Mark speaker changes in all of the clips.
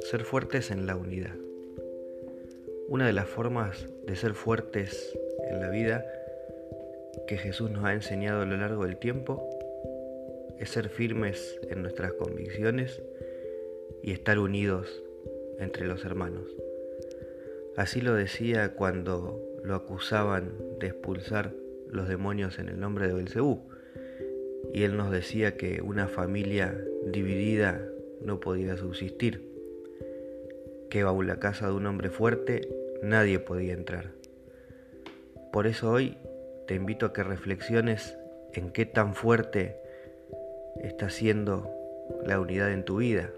Speaker 1: Ser fuertes en la unidad. Una de las formas de ser fuertes en la vida que Jesús nos ha enseñado a lo largo del tiempo es ser firmes en nuestras convicciones y estar unidos entre los hermanos. Así lo decía cuando lo acusaban de expulsar los demonios en el nombre de Belcebú. Y él nos decía que una familia dividida no podía subsistir, que bajo la casa de un hombre fuerte nadie podía entrar. Por eso hoy te invito a que reflexiones en qué tan fuerte está siendo la unidad en tu vida,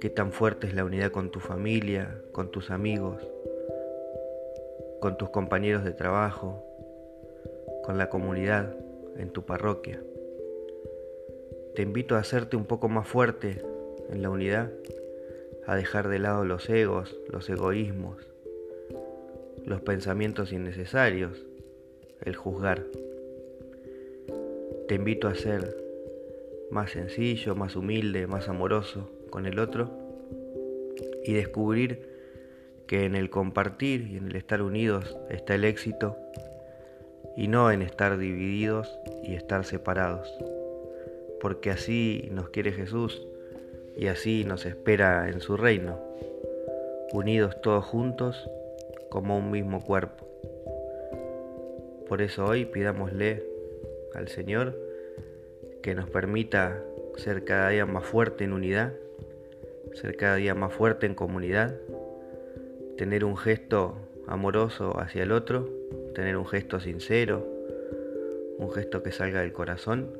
Speaker 1: qué tan fuerte es la unidad con tu familia, con tus amigos, con tus compañeros de trabajo, con la comunidad en tu parroquia. Te invito a hacerte un poco más fuerte en la unidad, a dejar de lado los egos, los egoísmos, los pensamientos innecesarios, el juzgar. Te invito a ser más sencillo, más humilde, más amoroso con el otro y descubrir que en el compartir y en el estar unidos está el éxito y no en estar divididos y estar separados, porque así nos quiere Jesús y así nos espera en su reino, unidos todos juntos como un mismo cuerpo. Por eso hoy pidámosle al Señor que nos permita ser cada día más fuerte en unidad, ser cada día más fuerte en comunidad, tener un gesto amoroso hacia el otro, tener un gesto sincero, un gesto que salga del corazón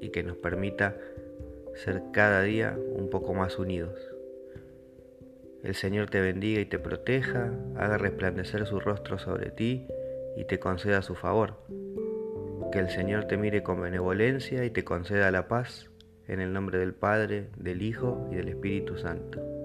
Speaker 1: y que nos permita ser cada día un poco más unidos. El Señor te bendiga y te proteja, haga resplandecer su rostro sobre ti y te conceda su favor. Que el Señor te mire con benevolencia y te conceda la paz, en el nombre del Padre, del Hijo y del Espíritu Santo.